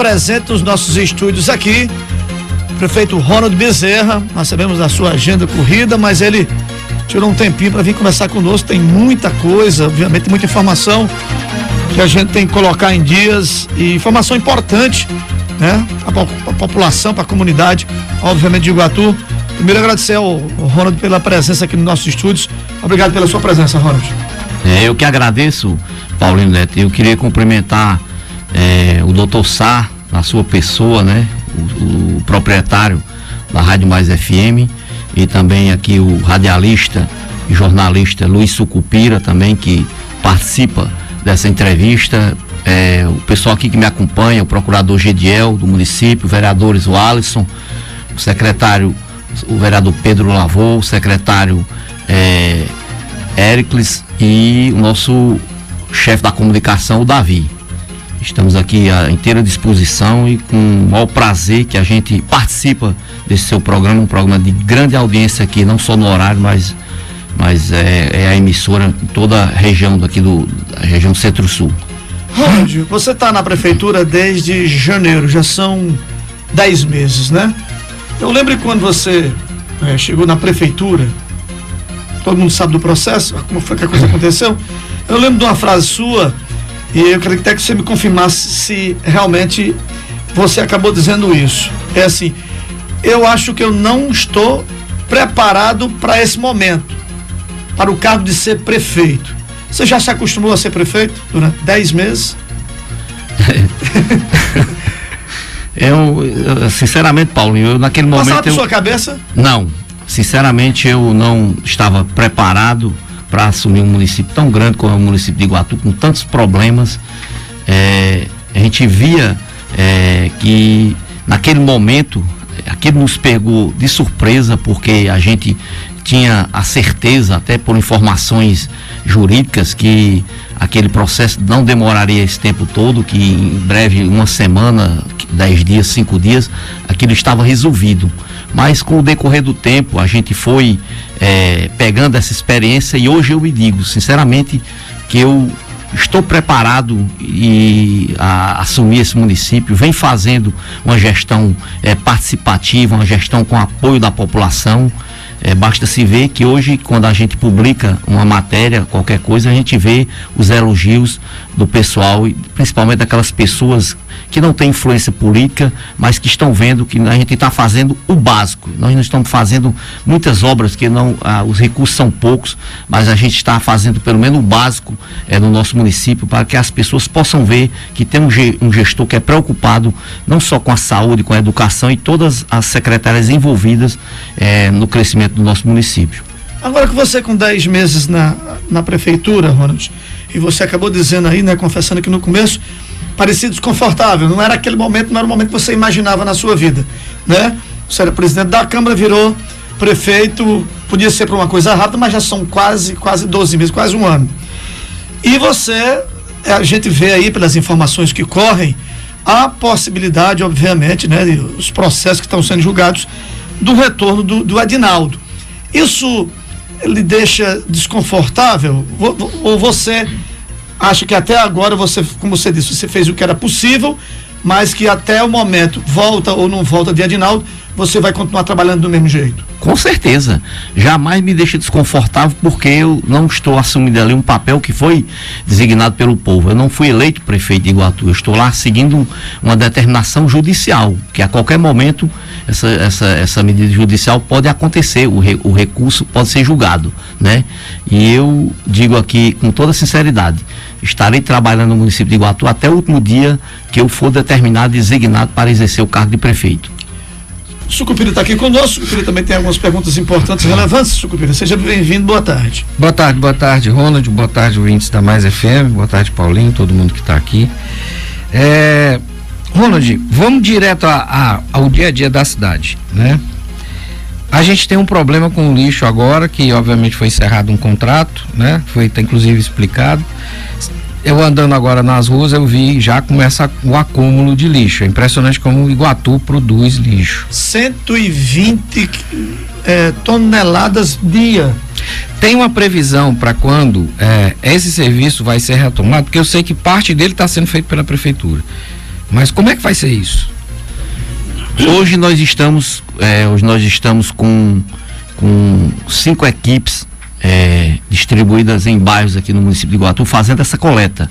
presente nos nossos estúdios aqui. Prefeito Ronald Bezerra, nós sabemos da sua agenda corrida, mas ele tirou um tempinho para vir conversar conosco. Tem muita coisa, obviamente, muita informação que a gente tem que colocar em dias e informação importante, né? A população, para a comunidade, obviamente, de Iguatu. Primeiro agradecer ao Ronald pela presença aqui nos nossos estúdios. Obrigado pela sua presença, Ronald. É, eu que agradeço, Paulinho Neto. Eu queria cumprimentar é, o doutor Sá, na sua pessoa, né? O, o, proprietário da Rádio Mais FM e também aqui o radialista e jornalista Luiz Sucupira também que participa dessa entrevista. É, o pessoal aqui que me acompanha, o procurador Gediel do município, vereadores o Alisson, o secretário, o vereador Pedro Lavô, o secretário é, Éricles e o nosso chefe da comunicação, o Davi. Estamos aqui à inteira disposição e com o maior prazer que a gente participa desse seu programa, um programa de grande audiência aqui, não só no horário, mas, mas é, é a emissora em toda a região daqui do da região Centro-Sul. Ronald, você está na prefeitura desde janeiro, já são dez meses, né? Eu lembro quando você é, chegou na prefeitura, todo mundo sabe do processo, como foi que a coisa aconteceu. Eu lembro de uma frase sua e eu queria até que você me confirmasse se realmente você acabou dizendo isso. É assim, eu acho que eu não estou preparado para esse momento, para o cargo de ser prefeito. Você já se acostumou a ser prefeito durante 10 meses? eu, sinceramente, Paulinho, eu naquele momento. Passava por eu... sua cabeça? Não. Sinceramente, eu não estava preparado para assumir um município tão grande como é o município de Iguatu, com tantos problemas. É, a gente via é, que naquele momento aquilo nos pegou de surpresa porque a gente tinha a certeza, até por informações jurídicas, que aquele processo não demoraria esse tempo todo, que em breve, uma semana, dez dias, cinco dias, aquilo estava resolvido. Mas com o decorrer do tempo, a gente foi é, pegando essa experiência e hoje eu me digo, sinceramente, que eu estou preparado e a, assumir esse município, vem fazendo uma gestão é, participativa, uma gestão com apoio da população. É, basta se ver que hoje, quando a gente publica uma matéria, qualquer coisa, a gente vê os elogios do pessoal, e principalmente daquelas pessoas que não têm influência política, mas que estão vendo que a gente está fazendo o básico. Nós não estamos fazendo muitas obras que não, ah, os recursos são poucos, mas a gente está fazendo pelo menos o básico é, no nosso município para que as pessoas possam ver que tem um, gestor que é preocupado não só com a saúde, com a educação e todas as secretárias envolvidas é, no crescimento do nosso município. Agora que você com 10 meses na, na prefeitura, Ronald, e você acabou dizendo aí, né, confessando aqui no começo, parecia desconfortável. Não era aquele momento, não era o momento que você imaginava na sua vida, né? Você era presidente da Câmara, virou prefeito, podia ser para uma coisa rápida, mas já são quase, quase 12 meses, quase um ano. E você, a gente vê aí pelas informações que correm, a possibilidade, obviamente, né, os processos que estão sendo julgados, do retorno do, do Adinaldo. Isso lhe deixa desconfortável? Ou você acha que até agora você, como você disse, você fez o que era possível, mas que até o momento, volta ou não volta de Adinaldo, você vai continuar trabalhando do mesmo jeito? Com certeza. Jamais me deixa desconfortável porque eu não estou assumindo ali um papel que foi designado pelo povo. Eu não fui eleito prefeito de Iguatu. Eu estou lá seguindo uma determinação judicial, que a qualquer momento essa, essa, essa medida judicial pode acontecer, o, re, o recurso pode ser julgado, né? E eu digo aqui com toda sinceridade, estarei trabalhando no município de Iguatu até o último dia que eu for determinado e designado para exercer o cargo de prefeito. Sucupira está aqui conosco. Sucupira também tem algumas perguntas importantes e relevantes. Sucupira, seja bem-vindo. Boa tarde. Boa tarde, boa tarde, Ronald. Boa tarde, ouvintes da Mais FM. Boa tarde, Paulinho, todo mundo que está aqui. É, Ronald, vamos direto a, a, ao dia a dia da cidade, né? A gente tem um problema com o lixo agora, que obviamente foi encerrado um contrato, né? Foi tá, inclusive explicado eu andando agora nas ruas, eu vi já começa o acúmulo de lixo. É impressionante como o Iguatu produz lixo. 120 é, toneladas dia. Tem uma previsão para quando é, esse serviço vai ser retomado, porque eu sei que parte dele está sendo feito pela prefeitura. Mas como é que vai ser isso? Hoje nós estamos, é, hoje nós estamos com, com cinco equipes é, distribuídas em bairros aqui no município de Iguatu fazendo essa coleta.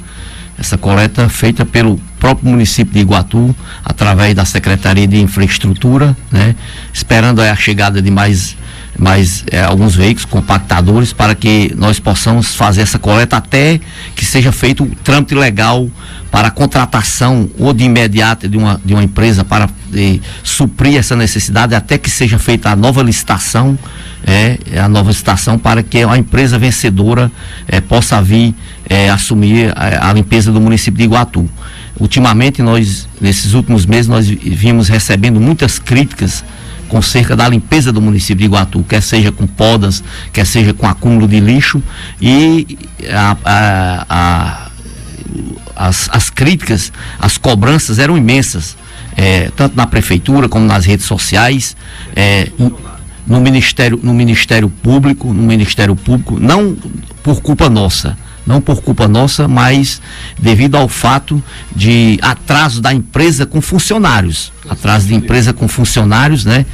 Essa coleta feita pelo próprio município de Iguatu, através da Secretaria de Infraestrutura, né? Esperando a chegada de mais mais é, alguns veículos compactadores para que nós possamos fazer essa coleta até que seja feito o trâmite legal para a contratação ou de imediata de uma, de uma empresa para de, suprir essa necessidade até que seja feita a nova licitação é, a nova licitação para que a empresa vencedora é, possa vir é, assumir a, a limpeza do município de Iguatu. Ultimamente nós nesses últimos meses nós vimos recebendo muitas críticas com cerca da limpeza do município de Iguatu, quer seja com podas, quer seja com acúmulo de lixo. E a, a, a, as, as críticas, as cobranças eram imensas, é, tanto na prefeitura como nas redes sociais, é, no Ministério, no Ministério Público, no Ministério Público, não por culpa nossa não por culpa nossa, mas devido ao fato de atraso da empresa com funcionários. Atraso de empresa com funcionários, né?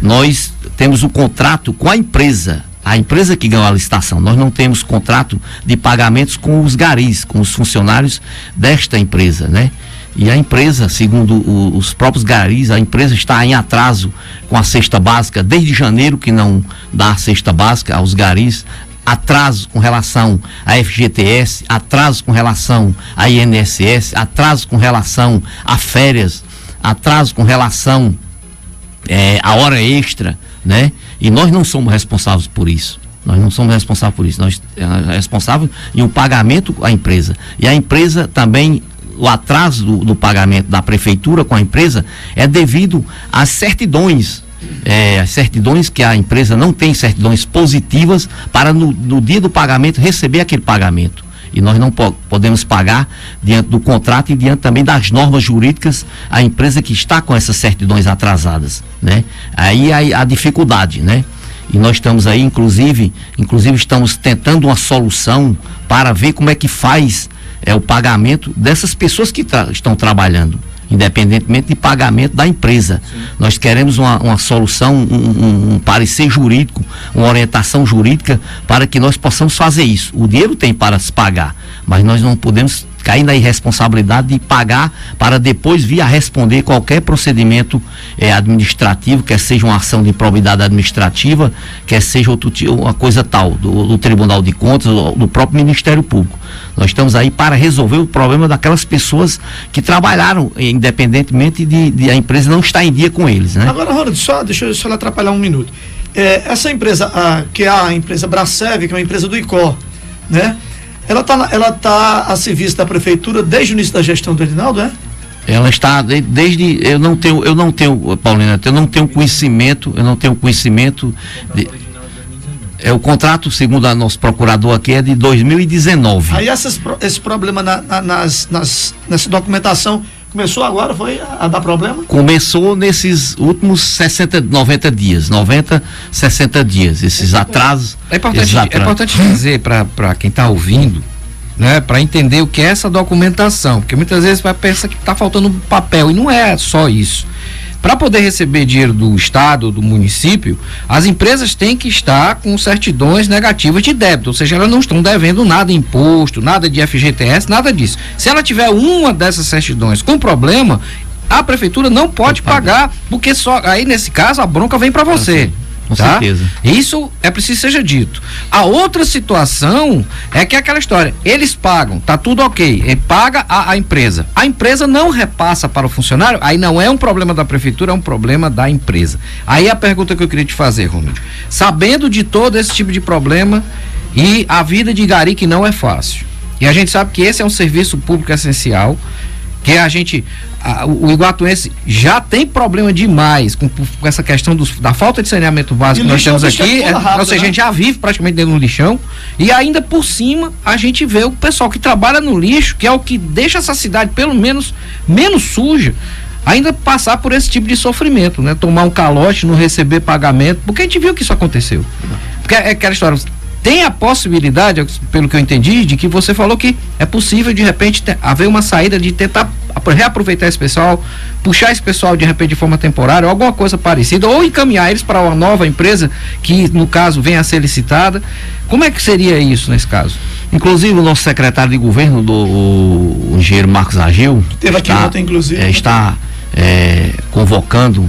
Nós temos um contrato com a empresa, a empresa que ganhou a licitação. Nós não temos contrato de pagamentos com os garis, com os funcionários desta empresa, né? E a empresa, segundo o, os próprios garis, a empresa está em atraso com a cesta básica desde janeiro que não dá a cesta básica aos garis atraso com relação à FGTS, atraso com relação à INSS, atraso com relação a férias, atraso com relação é, à hora extra, né? E nós não somos responsáveis por isso. Nós não somos responsáveis por isso. Nós é responsável em um pagamento à empresa. E a empresa também o atraso do, do, pagamento da prefeitura com a empresa é devido às certidões é, as certidões que a empresa não tem certidões positivas para no, no dia do pagamento receber aquele pagamento e nós não po podemos pagar diante do contrato e diante também das normas jurídicas a empresa que está com essas certidões atrasadas, né? Aí a, a dificuldade, né? E nós estamos aí, inclusive, inclusive estamos tentando uma solução para ver como é que faz é, o pagamento dessas pessoas que tra estão trabalhando independentemente de pagamento da empresa. Sim. Nós queremos uma, uma solução, um, um, um, parecer jurídico, uma orientação jurídica para que nós possamos fazer isso. O dinheiro tem para se pagar, mas nós não podemos cair na irresponsabilidade de pagar para depois vir a responder qualquer procedimento eh, administrativo, quer seja uma ação de improbidade administrativa, quer seja outro, uma coisa tal, do, do Tribunal de Contas, do, do próprio Ministério Público. Nós estamos aí para resolver o problema daquelas pessoas que trabalharam, eh, independentemente de, de a empresa não estar em dia com eles. Né? Agora, Ronald, só deixa eu só atrapalhar um minuto. É, essa empresa, a, que é a empresa Bracev, que é uma empresa do ICOR, né? Ela está ela tá a serviço da prefeitura desde o início da gestão do Edinaldo, é? Ela está desde eu não tenho eu não tenho Paulina eu não tenho conhecimento eu não tenho conhecimento de, é o contrato segundo a nosso procurador aqui é de 2019. Aí essas, esse problema na, na, nas, nas, nessa documentação Começou agora, foi a, a, dar problema? Começou nesses últimos 60, 90 dias, 90, 60 dias, esses atrasos. É importante, atrasos. É importante dizer para quem está ouvindo, né, para entender o que é essa documentação, porque muitas vezes vai pensar que está faltando papel e não é só isso. Para poder receber dinheiro do Estado, do município, as empresas têm que estar com certidões negativas de débito, ou seja, elas não estão devendo nada imposto, nada de FGTS, nada disso. Se ela tiver uma dessas certidões com problema, a prefeitura não pode pagar, porque só aí nesse caso a bronca vem para você. Com tá? certeza. Isso é preciso seja dito. A outra situação é que é aquela história, eles pagam, tá tudo ok, e paga a, a, empresa. A empresa não repassa para o funcionário, aí não é um problema da prefeitura, é um problema da empresa. Aí a pergunta que eu queria te fazer, Ronald, sabendo de todo esse tipo de problema e a vida de Gari que não é fácil. E a gente sabe que esse é um serviço público essencial, que a gente a, o iguatuense já tem problema demais com, com essa questão dos, da falta de saneamento básico que nós temos aqui, é, rápido, ou seja, né? a gente já vive praticamente dentro do lixão e ainda por cima a gente vê o pessoal que trabalha no lixo, que é o que deixa essa cidade pelo menos menos suja, ainda passar por esse tipo de sofrimento, né? Tomar um calote, não receber pagamento, porque a gente viu que isso aconteceu. Porque é aquela história, tem a possibilidade, pelo que eu entendi, de que você falou que é possível de repente ter, haver uma saída de tentar reaproveitar esse pessoal, puxar esse pessoal de repente de forma temporária, ou alguma coisa parecida, ou encaminhar eles para uma nova empresa que no caso venha a ser licitada. Como é que seria isso nesse caso? Inclusive o nosso secretário de governo, do, o, engenheiro Marcos Agil, teve aqui está, ontem, inclusive, é, está é, convocando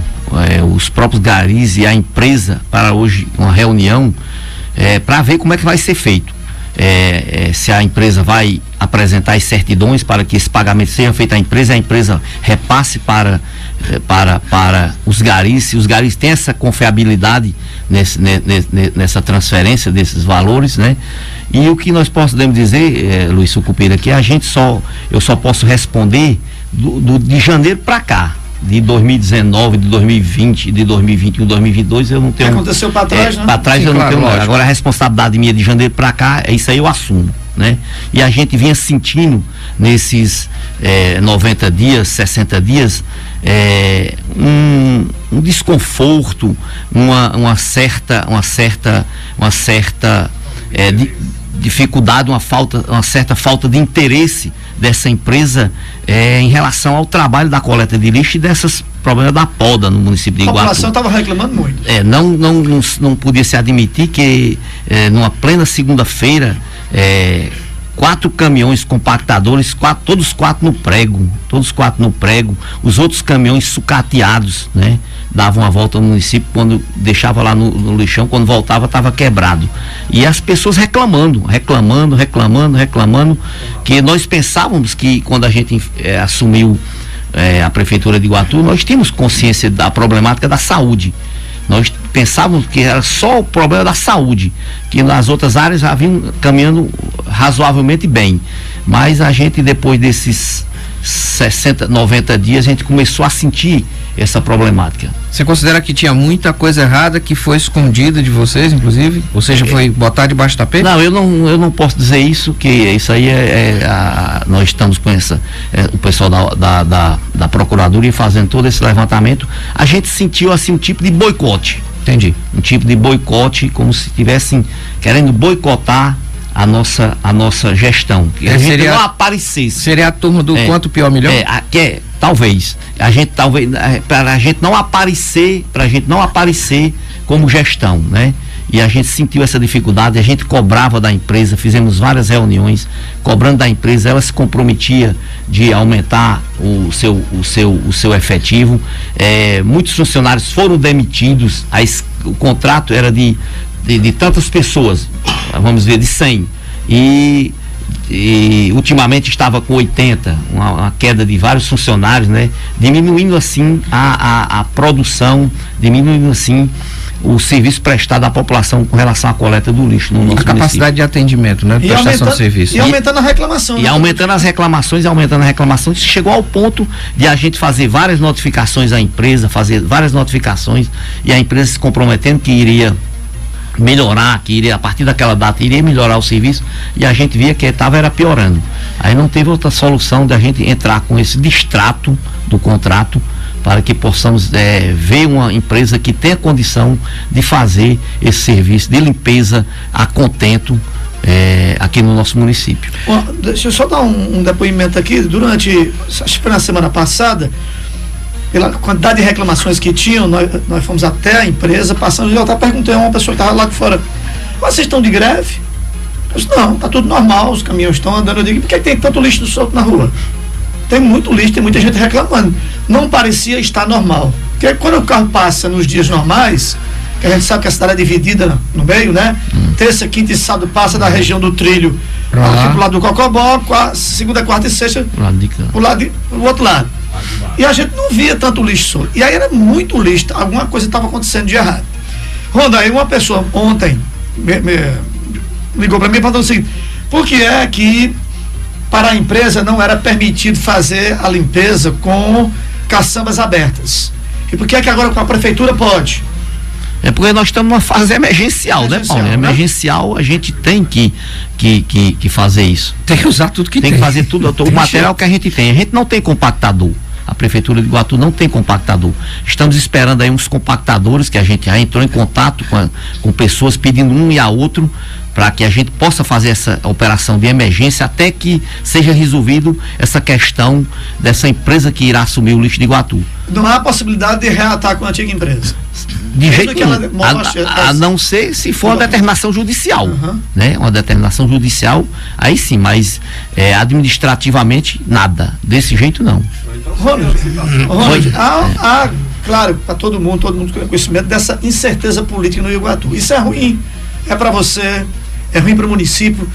é, os próprios garis e a empresa para hoje uma reunião é, para ver como é que vai ser feito. É, é, se a empresa vai apresentar as certidões para que esse pagamento seja feito à empresa, a empresa repasse para, é, para, para os garis, se os garis têm essa confiabilidade nesse, nesse, nessa transferência desses valores, né? E o que nós podemos dizer, é, Luiz Sucupira, que a gente só, eu só posso responder do, do de janeiro para cá de 2019, de 2020, de 2021, 2022, eu não tenho. Aconteceu para trás, é, né? Para trás Sim, eu não tenho. Lógico. Agora a responsabilidade minha de janeiro para cá, é isso aí eu assumo, né? E a gente vinha sentindo nesses é, 90 dias, 60 dias, é, um, um, desconforto, uma, uma certa, uma certa, uma certa é, di, dificuldade, uma falta, uma certa falta de interesse dessa empresa é, em relação ao trabalho da coleta de lixo e desses problemas da poda no município de Iguatu. A população estava reclamando muito. É, não, não, não, não podia se admitir que é, numa plena segunda-feira é, quatro caminhões compactadores, quatro, todos quatro no prego, todos quatro no prego, os outros caminhões sucateados, né? Davam uma volta no município, quando deixava lá no, no lixão, quando voltava estava quebrado. E as pessoas reclamando, reclamando, reclamando, reclamando, que nós pensávamos que quando a gente é, assumiu é, a prefeitura de Iguatu, nós tínhamos consciência da problemática da saúde. Nós pensávamos que era só o problema da saúde, que nas outras áreas já vinham caminhando razoavelmente bem. Mas a gente, depois desses 60, 90 dias, a gente começou a sentir essa problemática. Você considera que tinha muita coisa errada que foi escondida de vocês, inclusive? Ou seja, é, foi botar debaixo do tapete? Não, eu não, eu não posso dizer isso, que isso aí é, é a, nós estamos com essa, é, o pessoal da, da, da, da Procuradoria fazendo todo esse levantamento. A gente sentiu assim um tipo de boicote. Entendi. Um tipo de boicote, como se estivessem querendo boicotar a nossa, a nossa gestão. Que é, a gente seria, não aparecesse. Seria a turma do é, quanto pior melhor? É, a, que é, talvez. A gente talvez é, para a gente não aparecer, para a gente não aparecer como gestão, né? E a gente sentiu essa dificuldade, a gente cobrava da empresa, fizemos várias reuniões, cobrando da empresa, ela se comprometia de aumentar o seu, o seu, o seu efetivo. É, muitos funcionários foram demitidos, a, o contrato era de, de, de tantas pessoas, vamos ver, de 100. E, e ultimamente estava com 80, uma, uma, queda de vários funcionários, né? Diminuindo assim a, a, a produção, diminuindo assim o serviço prestado à população com relação à coleta do lixo no nosso A capacidade município. de atendimento, né? De prestação de serviço. E aumentando a reclamação. E, né? aumentando as reclamações e aumentando as reclamações, chegou ao ponto de a gente fazer várias notificações à empresa, fazer várias notificações e a empresa se comprometendo que iria melhorar, que iria, a partir daquela data iria melhorar o serviço e a gente via que estava era piorando. Aí não teve outra solução da gente entrar com esse distrato do contrato para que possamos é, ver uma empresa que tenha condição de fazer esse serviço de limpeza a contento é, aqui no nosso município. Bom, deixa eu só dar um, um depoimento aqui. Durante, acho que foi na semana passada, pela quantidade de reclamações que tinham, nós, nós fomos até a empresa, passando, eu até perguntei a uma pessoa que estava lá fora, vocês estão de greve? Eu disse, não, está tudo normal, os caminhões estão andando. Eu digo, por que tem tanto lixo solto na rua? Tem muito lixo, tem muita gente reclamando. Não parecia estar normal. Porque quando o carro passa nos dias normais, que a gente sabe que a cidade é dividida no meio, né? Hum. Terça, quinta e sábado passa da região do trilho aqui pro lado do Cocobó, segunda, quarta e sexta pro, lado de, pro outro lado. E a gente não via tanto lixo solto. E aí era muito lixo, alguma coisa estava acontecendo de errado. Ronda, aí uma pessoa ontem me, me, ligou para mim e falou o seguinte: por que é que para a empresa não era permitido fazer a limpeza com caçambas abertas? E por que é que agora com a prefeitura pode? É porque nós estamos numa fase emergencial, né, emergencial né, Paulo? Né? Emergencial, a gente tem que, que, que, que, fazer isso. Tem que usar tudo que tem. Tem que fazer tudo, o material que a gente tem. A gente não tem compactador. A Prefeitura de Iguatu não tem compactador. Estamos esperando aí uns compactadores que a gente já entrou em contato com, a, com pessoas pedindo um e a outro para que a gente possa fazer essa operação de emergência até que seja resolvido essa questão dessa empresa que irá assumir o lixo de Iguatu. Não há possibilidade de reatar com a antiga empresa. De jeito nenhum. A, a, não ser se for uma determinação judicial. Uhum. Né? Uma determinação judicial, aí sim, mas é, administrativamente nada. Desse jeito não. Ronald, Ronald há, há, claro, para todo mundo, todo mundo tem conhecimento dessa incerteza política no Iguatu. Isso é ruim. É para você, é ruim para o município.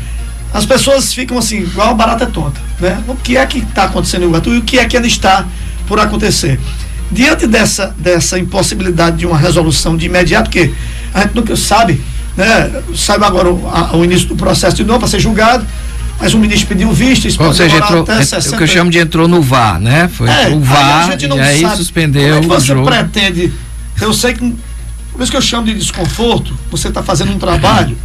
As pessoas ficam assim, igual barata tonta, né? O que é que está acontecendo em Iguatu e o que é que ainda está por acontecer? Diante dessa, dessa impossibilidade de uma resolução de imediato, que a gente nunca sabe, né? Sabe agora o, a, o início do processo de novo para ser julgado, mas o ministro pediu vista, isso Ou seja, entrou, até 60... o que eu chamo de entrou no VAR, né? Foi é, o VAR aí e aí sabe. suspendeu Como é que você jogo. pretende, eu sei que, por isso que eu chamo de desconforto, você está fazendo um trabalho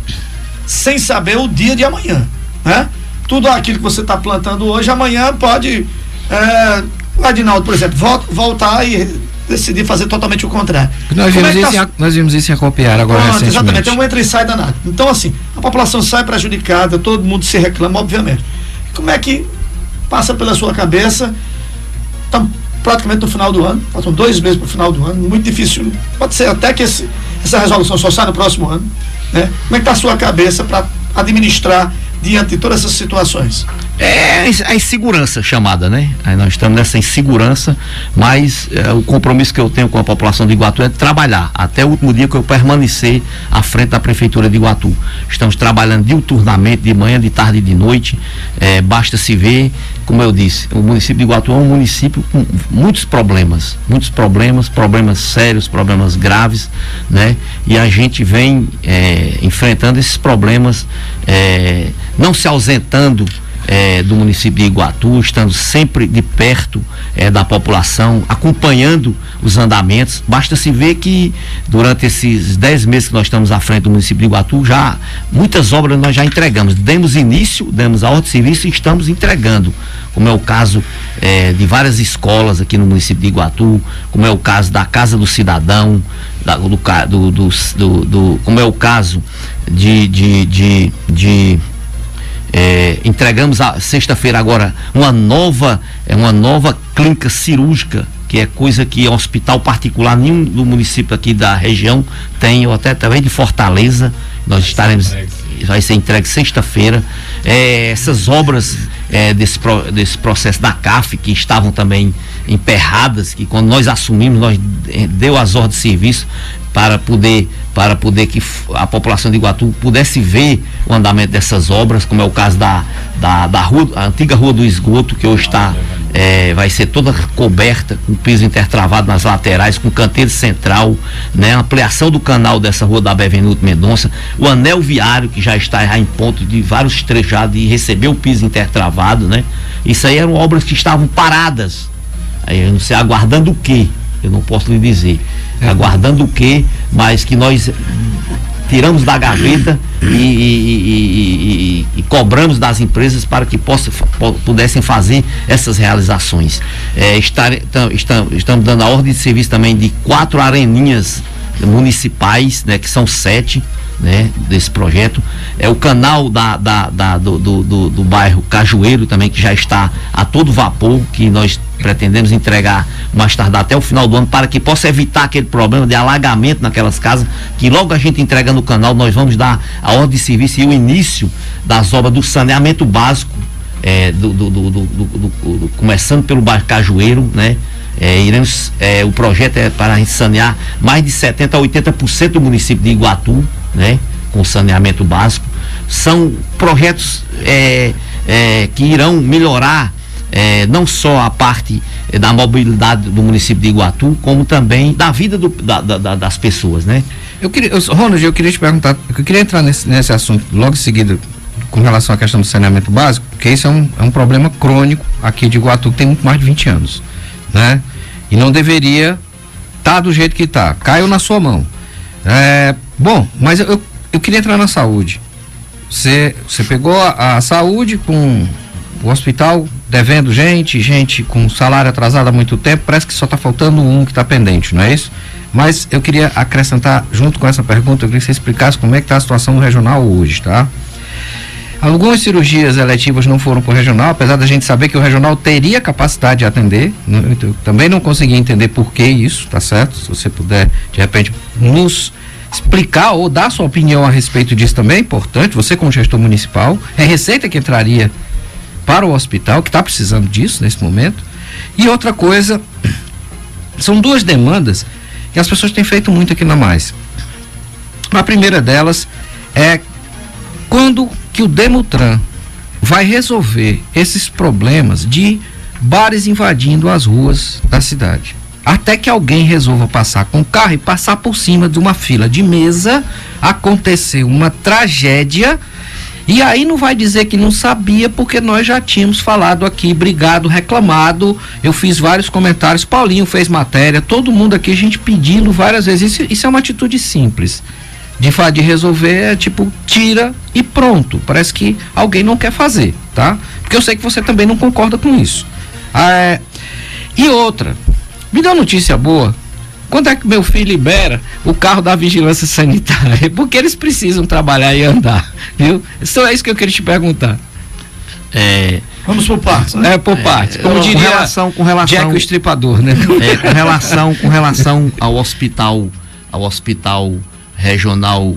sem saber o dia de amanhã, né? Tudo aquilo que você está plantando hoje, amanhã pode é, o Adinaldo, por exemplo, volta, voltar e decidir fazer totalmente o contrário. Nós vimos, é isso, tá... em, nós vimos isso em acompanhar agora Pronto, recentemente. Exatamente, é um entra e sai danado. Então, assim, a população sai prejudicada, todo mundo se reclama, obviamente. Como é que passa pela sua cabeça? Estamos praticamente no final do ano, faltam dois meses para o final do ano, muito difícil. Pode ser até que esse, essa resolução só saia no próximo ano. Né? Como é que está a sua cabeça para administrar diante de todas essas situações? É a insegurança chamada, né? Aí nós estamos nessa insegurança, mas é, o compromisso que eu tenho com a população de Iguatu é trabalhar até o último dia que eu permanecer à frente da prefeitura de Iguatu. Estamos trabalhando diuturnamente, de manhã, de tarde e de noite. É, basta se ver, como eu disse, o município de Iguatu é um município com muitos problemas, muitos problemas, problemas sérios, problemas graves, né? E a gente vem é, enfrentando esses problemas, não se ausentando é, do município de Iguatu, estando sempre de perto é, da população, acompanhando os andamentos. Basta se ver que durante esses dez meses que nós estamos à frente do município de Iguatu, já muitas obras nós já entregamos. Demos início, demos a ordem de serviço e estamos entregando. Como é o caso é, de várias escolas aqui no município de Iguatu, como é o caso da Casa do Cidadão, da, do, do, do, do, como é o caso de, de, de, de é, entregamos a sexta-feira agora uma nova, é uma nova clínica cirúrgica, que é coisa que hospital particular nenhum do município aqui da região tem, ou até também de Fortaleza. Nós vai estaremos. vai ser entregue sexta-feira. É, essas obras é, desse, desse processo da CAF, que estavam também emperradas, que quando nós assumimos, nós é, deu as ordens de serviço para poder para poder que a população de Iguatu pudesse ver o andamento dessas obras, como é o caso da, da, da rua, antiga rua do esgoto, que hoje está, é, vai ser toda coberta, com piso intertravado nas laterais, com canteiro central, né? Ampliação do canal dessa rua da Bevenuto Mendonça, o anel viário, que já está já em ponto de vários trechados e receber o piso intertravado, né? Isso aí eram obras que estavam paradas. Aí não sei, aguardando o quê? Eu não posso lhe dizer. Aguardando o quê? Mas que nós tiramos da gaveta e, e, e, e, cobramos das empresas para que possa, pudessem fazer essas realizações. É, estar, estamos, estamos dando a ordem de serviço também de quatro areninhas municipais, né, que são sete, né, desse projeto. É o canal da, da, da do, do, do, do, bairro Cajueiro também, que já está a todo vapor, que nós pretendemos entregar mais tarde até o final do ano, para que possa evitar aquele problema de alagamento naquelas casas, que logo a gente entrega no canal, nós vamos dar a ordem de serviço e o início das obras do saneamento básico, é, do, do, do, começando pelo bairro Cajueiro, né? É, iremos, é, o projeto é para sanear mais de 70% a 80% do município de Iguatu, né? Com saneamento básico. São projetos é, é, que irão melhorar é, não só a parte é, da mobilidade do município de Iguatu, como também da vida do, da, da, das pessoas, né? Eu queria, eu, Ronald, eu queria te perguntar, eu queria entrar nesse, nesse assunto logo em seguida com relação à questão do saneamento básico, porque isso é um, é um problema crônico aqui de Iguatu que tem muito mais de 20 anos, né? E não deveria estar tá do jeito que está. Caiu na sua mão. É, bom, mas eu, eu queria entrar na saúde. Você, você pegou a, a saúde com o hospital devendo gente, gente com salário atrasado há muito tempo, parece que só está faltando um que está pendente, não é isso? Mas eu queria acrescentar, junto com essa pergunta, eu queria que você explicasse como é que está a situação no regional hoje, tá? Algumas cirurgias eletivas não foram para o regional, apesar da gente saber que o regional teria capacidade de atender. Eu também não consegui entender por que isso, tá certo? Se você puder, de repente, nos explicar ou dar sua opinião a respeito disso também é importante. Você, como gestor municipal, é receita que entraria para o hospital, que está precisando disso nesse momento. E outra coisa, são duas demandas que as pessoas têm feito muito aqui na Mais. A primeira delas é quando que o Demutran vai resolver esses problemas de bares invadindo as ruas da cidade. Até que alguém resolva passar com o carro e passar por cima de uma fila de mesa, aconteceu uma tragédia. E aí não vai dizer que não sabia, porque nós já tínhamos falado aqui, brigado, reclamado. Eu fiz vários comentários, Paulinho fez matéria, todo mundo aqui, a gente pedindo várias vezes. Isso, isso é uma atitude simples de, de resolver é tipo, tira e pronto. Parece que alguém não quer fazer, tá? Porque eu sei que você também não concorda com isso. Ah, é, e outra, me dá uma notícia boa. Quando é que meu filho libera o carro da vigilância sanitária? Porque eles precisam trabalhar e andar, viu? Só é isso que eu queria te perguntar. É, Vamos por partes, né? É, por partes. Como com diria relação, com relação, Jack o Estripador, né? É, com relação, com relação ao hospital, ao hospital regional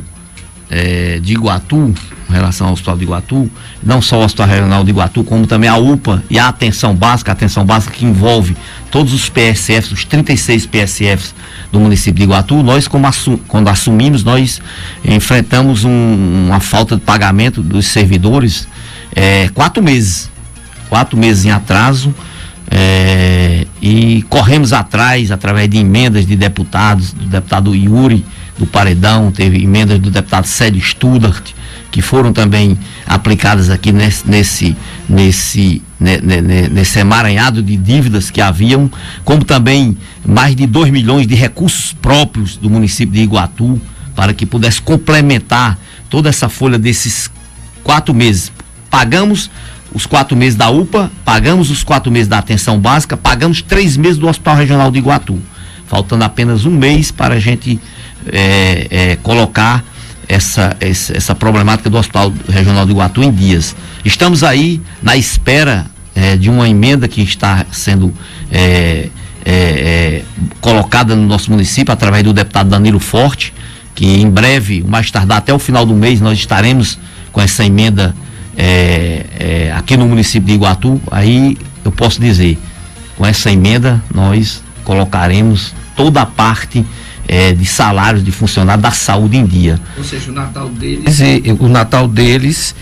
é, de Iguatu, em relação ao Hospital de Iguatu, não só o Hospital Regional de Iguatu, como também a UPA e a atenção básica, a atenção básica que envolve todos os PSFs, os 36 PSFs do município de Iguatu, nós assu quando assumimos, nós enfrentamos um, uma falta de pagamento dos servidores é, quatro meses, quatro meses em atraso, é, e corremos atrás, através de emendas de deputados, do deputado Yuri, do Paredão, teve emendas do deputado Célio Studart, que foram também aplicadas aqui nesse, nesse, nesse, nesse emaranhado de dívidas que haviam, como também mais de 2 milhões de recursos próprios do município de Iguatu, para que pudesse complementar toda essa folha desses quatro meses. Pagamos os quatro meses da UPA, pagamos os quatro meses da atenção básica, pagamos três meses do Hospital Regional de Iguatu, faltando apenas um mês para a gente é, é, colocar essa, essa, essa, problemática do Hospital Regional de Iguatu em dias. Estamos aí na espera é, de uma emenda que está sendo é, é, é, colocada no nosso município através do deputado Danilo Forte, que em breve, mais tardar até o final do mês, nós estaremos com essa emenda aqui no município de Iguatu. Aí eu posso dizer, com essa emenda nós colocaremos toda a parte é, de salários de funcionário da saúde em dia. Ou seja, o Natal deles, o Natal deles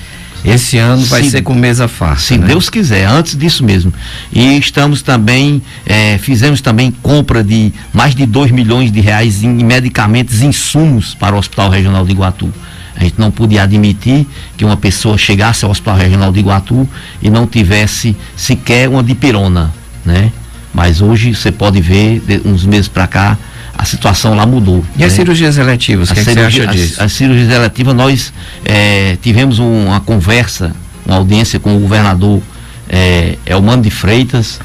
esse ano vai se, ser com mesa fácil. Se né? Deus quiser, antes disso mesmo. E estamos também, é, fizemos também compra de mais de 2 milhões de reais em medicamentos, insumos para o Hospital Regional de Iguatu. A gente não podia admitir que uma pessoa chegasse ao Hospital Regional de Iguatu e não tivesse sequer uma dipirona, né? Mas hoje você pode ver, de, uns meses para cá, a situação lá mudou. E né? as cirurgias eletivas, o que, é que você acha disso? As, as cirurgias eletivas, nós é, tivemos um, uma conversa, uma audiência com o governador é, Elmano de Freitas,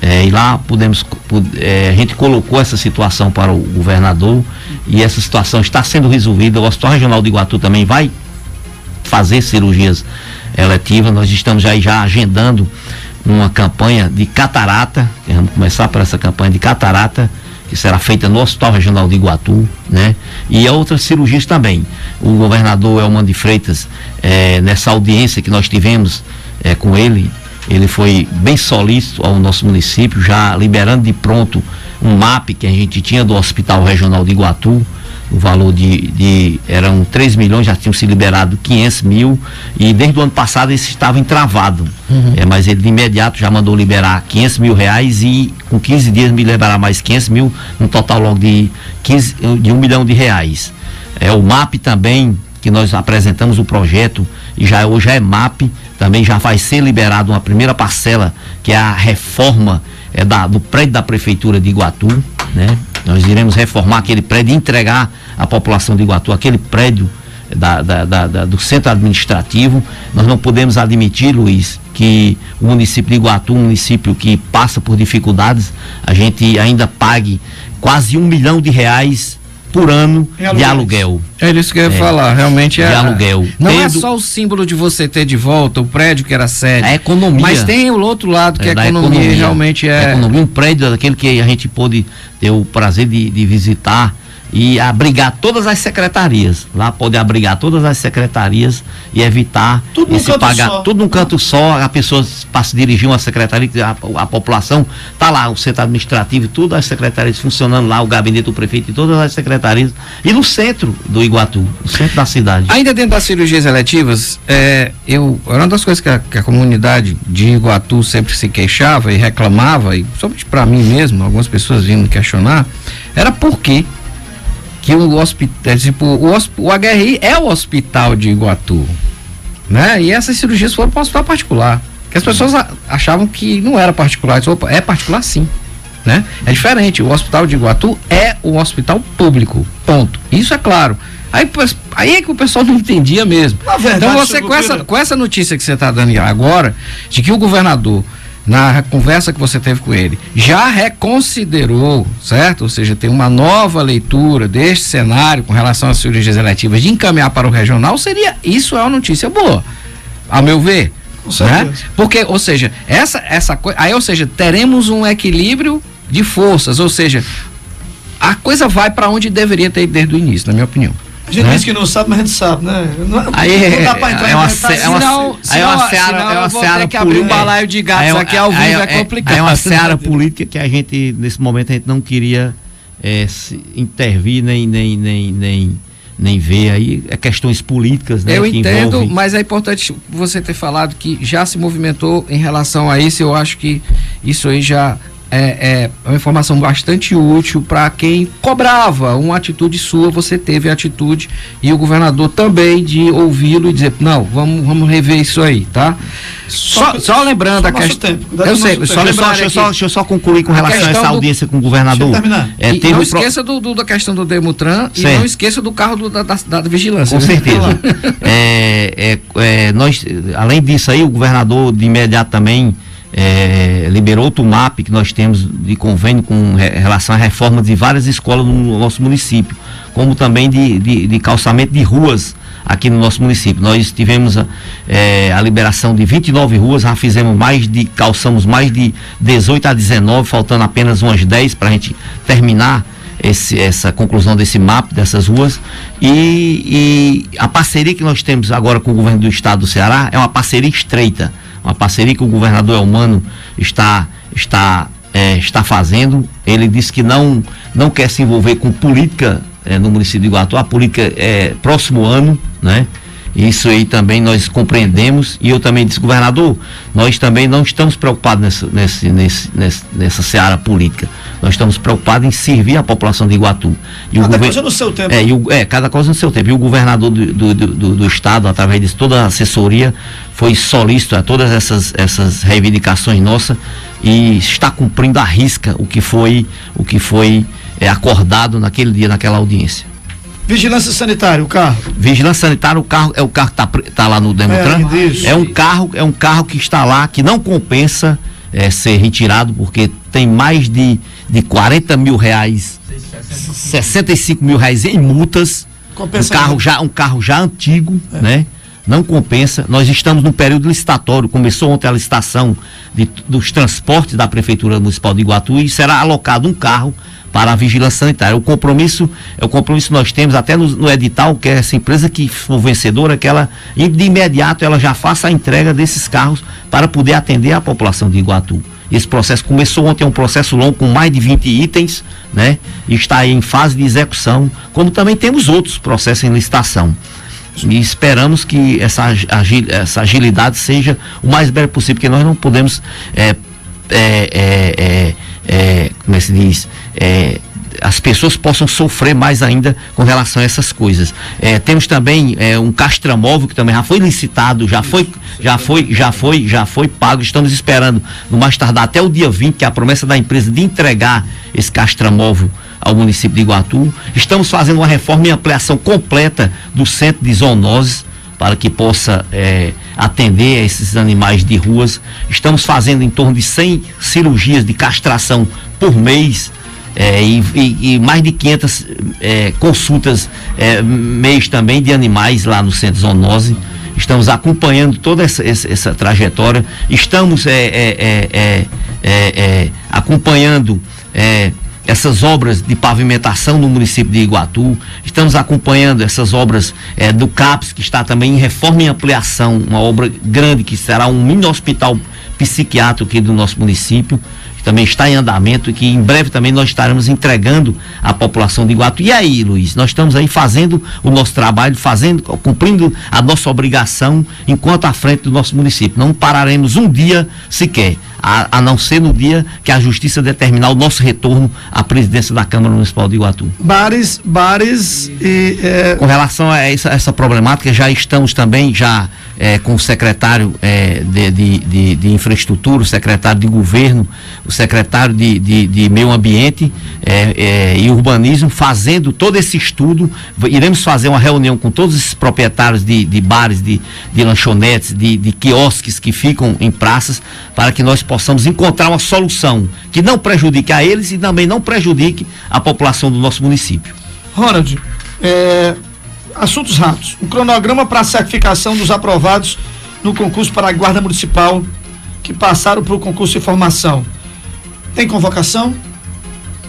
é, e lá pudemos, é, a gente colocou essa situação para o governador e essa situação está sendo resolvida. O Hospital Regional de Iguatu também vai fazer cirurgias eletivas. Nós estamos já, já agendando uma campanha de catarata, vamos começar por essa campanha de catarata que será feita no Hospital Regional de Iguatu, né? E outras cirurgias também. O governador Elman de Freitas, é, nessa audiência que nós tivemos é, com ele, ele foi bem solícito ao nosso município, já liberando de pronto um MAP que a gente tinha do Hospital Regional de Iguatu, o valor de, de eram 3 milhões, já tinham se liberado 500 mil e desde o ano passado esse estava entravado. Uhum. É, mas ele de imediato já mandou liberar 500 mil reais e com 15 dias me liberar mais 500 mil, um total logo de, 15, de 1 milhão de reais. É, o MAP também, que nós apresentamos o projeto e já hoje é MAP, também já vai ser liberado uma primeira parcela, que é a reforma é, da, do prédio da Prefeitura de Iguatu, né? Nós iremos reformar aquele prédio e entregar à população de Iguatu aquele prédio da, da, da, do centro administrativo. Nós não podemos admitir, Luiz, que o município de Iguatu, um município que passa por dificuldades, a gente ainda pague quase um milhão de reais por ano de aluguel. É isso que eu ia é, falar, realmente é. De aluguel. Não é Tendo, é só o símbolo de você ter de volta o prédio que era sede. É economia. Mas tem o outro lado que é, é a economia, economia, realmente é. Economia, um prédio daquele que a gente pôde ter o prazer de, de visitar e abrigar todas as secretarias. Lá pode abrigar todas as secretarias e evitar tudo esse pagar só. tudo num canto só, a pessoa para se dirigir uma secretaria, a, a população tá lá, o centro administrativo, todas as secretarias funcionando lá, o gabinete do prefeito e todas as secretarias e no centro do Iguatu, no centro da cidade. Ainda dentro das cirurgias eletivas, é, eu uma das coisas que a, que a comunidade de Iguatu sempre se queixava e reclamava, e somente para mim mesmo, algumas pessoas vindo questionar, era por que que o hospital, é, tipo, o, o HRI é o hospital de Iguatu, né? E essas cirurgias foram para o hospital particular, que as pessoas achavam que não era particular, opa, é particular sim, né? É diferente, o hospital de Iguatu é um hospital público, ponto. Isso é claro. Aí, aí é que o pessoal não entendia mesmo. Verdade, então você com essa, com essa notícia que você está dando agora, de que o governador na conversa que você teve com ele, já reconsiderou, certo? Ou seja, tem uma nova leitura deste cenário com relação às cirurgias eletivas de encaminhar para o regional, seria isso é uma notícia boa, a meu ver. Né? Porque, ou seja, essa essa coisa, aí, ou seja, teremos um equilíbrio de forças, ou seja, a coisa vai para onde deveria ter ido desde o início, na minha opinião. A gente né? diz que não sabe, mas a gente sabe, né? Não, aí, não dá pra entrar é uma, é uma, senão, aí é uma seara, é uma seara que abrir um balaio de gatos aqui ao vivo é, é complicado. É uma seara política que a gente, nesse momento, a gente não queria é, intervir nem, nem, nem, nem, nem ver aí é questões políticas, né? Eu entendo, envolve... mas é importante você ter falado que já se movimentou em relação a isso. Eu acho que isso aí já é, é uma informação bastante útil para quem cobrava uma atitude sua, você teve a atitude e o governador também de ouvi-lo e dizer, não, vamos, vamos rever isso aí, tá? Só, só, só lembrando só a questão. Eu sei, só lembrar deixa, só, deixa eu só concluir com relação a, a essa audiência do, com o governador. É, e não esqueça do, do, da questão do Demutran certo. e não esqueça do carro do, da, da, da, vigilância. Com certeza. é, é, é, nós, além disso aí, o governador de imediato também é, liberou outro MAP que nós temos de convênio com relação à reforma de várias escolas no nosso município, como também de, de, de calçamento de ruas aqui no nosso município. Nós tivemos a, é, a, liberação de 29 ruas, já fizemos mais de, calçamos mais de 18 a 19, faltando apenas umas 10 para a gente terminar esse, essa conclusão desse mapa dessas ruas e, e a parceria que nós temos agora com o governo do estado do Ceará é uma parceria estreita uma parceria que o governador Elmano está, está, é, está fazendo. Ele disse que não, não quer se envolver com política é, no município de Iguatu, a política é próximo ano, né? Isso aí também nós compreendemos e eu também disse, governador, nós também não estamos preocupados nessa, nesse, nessa, nessa seara política. Nós estamos preocupados em servir a população de Iguatu. E cada o coisa no seu tempo. É, o, é, cada coisa no seu tempo. E o governador do, do, do, do Estado, através de toda a assessoria, foi solícito a todas essas, essas reivindicações nossas e está cumprindo a risca o que foi, o que foi é, acordado naquele dia, naquela audiência. Vigilância sanitária, o carro. Vigilância sanitária, o carro é o carro que tá, tá lá no Demutran. É, é um carro, é um carro que está lá que não compensa é, ser retirado porque tem mais de, de 40 mil reais, 65 mil reais em multas. Compensa um carro já, um carro já antigo, é. né? Não compensa. Nós estamos no período licitatório. Começou ontem a licitação de, dos transportes da Prefeitura Municipal de Iguatu e será alocado um carro para a vigilância sanitária. O compromisso, é o compromisso que nós temos até no, no, edital, que é essa empresa que for vencedora, que ela de imediato ela já faça a entrega desses carros para poder atender a população de Iguatu. Esse processo começou ontem, é um processo longo com mais de 20 itens, né? Está aí em fase de execução, como também temos outros processos em licitação. E esperamos que essa, agil, essa agilidade seja o mais breve possível, porque nós não podemos é, é, é, é é, como é que se diz, é, as pessoas possam sofrer mais ainda com relação a essas coisas. É, temos também é, um castramóvel que também já foi licitado, já foi, já foi, já foi, já foi pago. Estamos esperando no mais tardar até o dia 20, que é a promessa da empresa de entregar esse castramóvel ao município de Iguatu. Estamos fazendo uma reforma e ampliação completa do centro de zoonoses para que possa é, atender a esses animais de ruas. Estamos fazendo em torno de 100 cirurgias de castração por mês. É, e, e, e, mais de 500 é, consultas é, mês também de animais lá no Centro Zoonose. Estamos acompanhando toda essa, essa, essa trajetória. Estamos é, é, é, acompanhando essas obras de pavimentação no município de Iguatu. Estamos acompanhando essas obras é, do CAPS, que está também em reforma e ampliação, uma obra grande que será um mini hospital psiquiátrico aqui do nosso município que também está em andamento e que em breve também nós estaremos entregando à população de Iguatu. E aí, Luiz, nós estamos aí fazendo o nosso trabalho, fazendo, cumprindo a nossa obrigação enquanto à frente do nosso município. Não pararemos um dia sequer. A, a, não ser no dia que a justiça determinar o nosso retorno à presidência da Câmara Municipal de Iguatu. Bares, bares e. É... Com relação a essa, essa problemática, já estamos também já é, com o secretário é, de, de, de, de, infraestrutura, o secretário de governo, o secretário de, meio ambiente é, é, e urbanismo, fazendo todo esse estudo. Iremos fazer uma reunião com todos esses proprietários de, bares, de, lanchonetes, de, de quiosques que ficam em praças, para que nós possamos encontrar uma solução que não prejudique a eles e também não prejudique a população do nosso município. Ronald, é, assuntos rápidos. Um cronograma para a certificação dos aprovados no concurso para a Guarda Municipal que passaram para o concurso de formação. Tem convocação?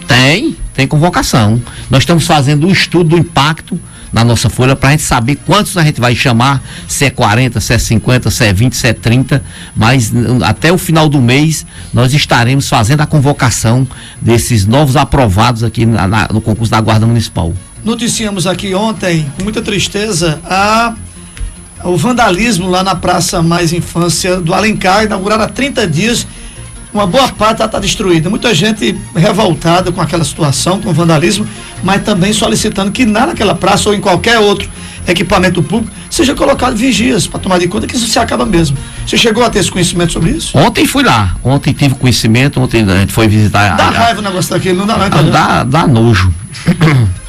Tem, tem convocação. Nós estamos fazendo um estudo do impacto na nossa folha para a gente saber quantos a gente vai chamar, se é 40, se é 50, se é 20, se é 30, mas até o final do mês nós estaremos fazendo a convocação desses novos aprovados aqui na, na, no concurso da Guarda Municipal. Noticiamos aqui ontem, com muita tristeza, a, o vandalismo lá na Praça Mais Infância do Alencar, inaugurada há 30 dias. Uma boa parte está destruída. Muita gente revoltada com aquela situação, com o vandalismo, mas também solicitando que naquela praça ou em qualquer outro equipamento público seja colocado vigias para tomar de conta que isso se acaba mesmo. Você chegou a ter esse conhecimento sobre isso? Ontem fui lá, ontem tive conhecimento, ontem a gente foi visitar. Dá a, raiva o negócio daquele, não dá não, ah, dá, dá nojo.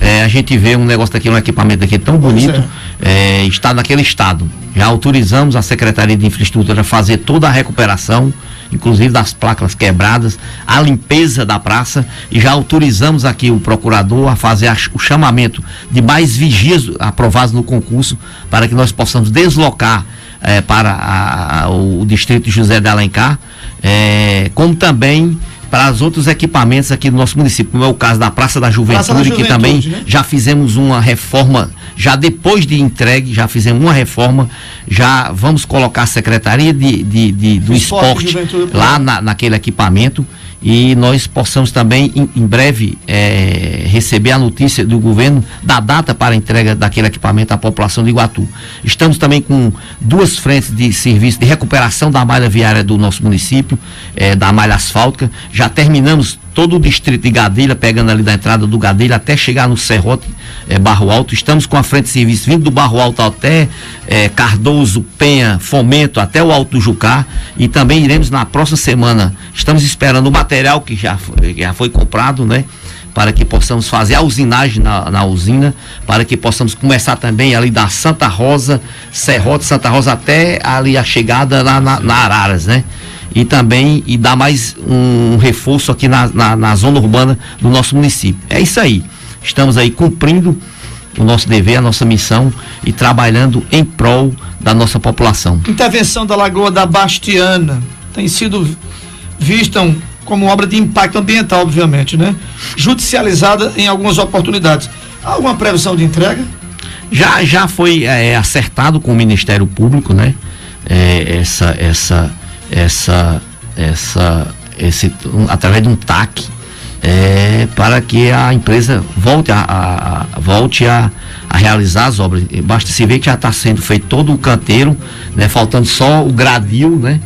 é, a gente vê um negócio daquele, um equipamento daquele tão bonito, é. É, está naquele estado. Já autorizamos a Secretaria de Infraestrutura a fazer toda a recuperação, inclusive das placas quebradas, a limpeza da praça e já autorizamos aqui o procurador a fazer a, o chamamento de mais vigias aprovados no concurso para que nós possamos deslocar é, para a, a, o distrito José de Alencar, é, como também para os outros equipamentos aqui do nosso município, como é o caso da Praça da Juventude, Praça da Juventude que também né? já fizemos uma reforma, já depois de entregue, já fizemos uma reforma, já vamos colocar a Secretaria de, de, de do Esporte, esporte lá na, naquele equipamento e nós possamos também em, em breve é, receber a notícia do governo da data para a entrega daquele equipamento à população de Iguatu. Estamos também com duas frentes de serviço de recuperação da malha viária do nosso município, é, da malha asfáltica. Já terminamos todo o distrito de Gadelha, pegando ali da entrada do Gadelha até chegar no Serrote, é, Barro Alto. Estamos com a frente de serviço vindo do Barro Alto até é, Cardoso, Penha, Fomento, até o Alto Jucá. E também iremos na próxima semana. Estamos esperando o material que já, já foi comprado, né? Para que possamos fazer a usinagem na, na usina, para que possamos começar também ali da Santa Rosa, Serrote, Santa Rosa, até ali a chegada lá na, na Araras, né? E também e dar mais um reforço aqui na, na, na zona urbana do nosso município. É isso aí. Estamos aí cumprindo o nosso dever, a nossa missão e trabalhando em prol da nossa população. Intervenção da Lagoa da Bastiana tem sido vista como obra de impacto ambiental, obviamente, né? Judicializada em algumas oportunidades. Há alguma previsão de entrega? Já, já foi é, acertado com o Ministério Público, né? É, essa, essa essa, essa, esse, um, através de um TAC, é, para que a empresa volte a, a, a volte a, a, realizar as obras. Basta se ver que já está sendo feito todo o canteiro, né, faltando só o gradil, né?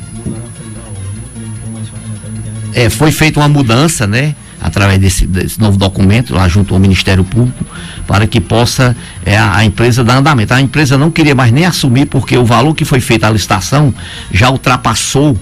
É, foi feita uma mudança, né? Através desse, desse, novo documento lá junto ao Ministério Público para que possa é, a, a, empresa dar andamento. A empresa não queria mais nem assumir porque o valor que foi feito a licitação já ultrapassou,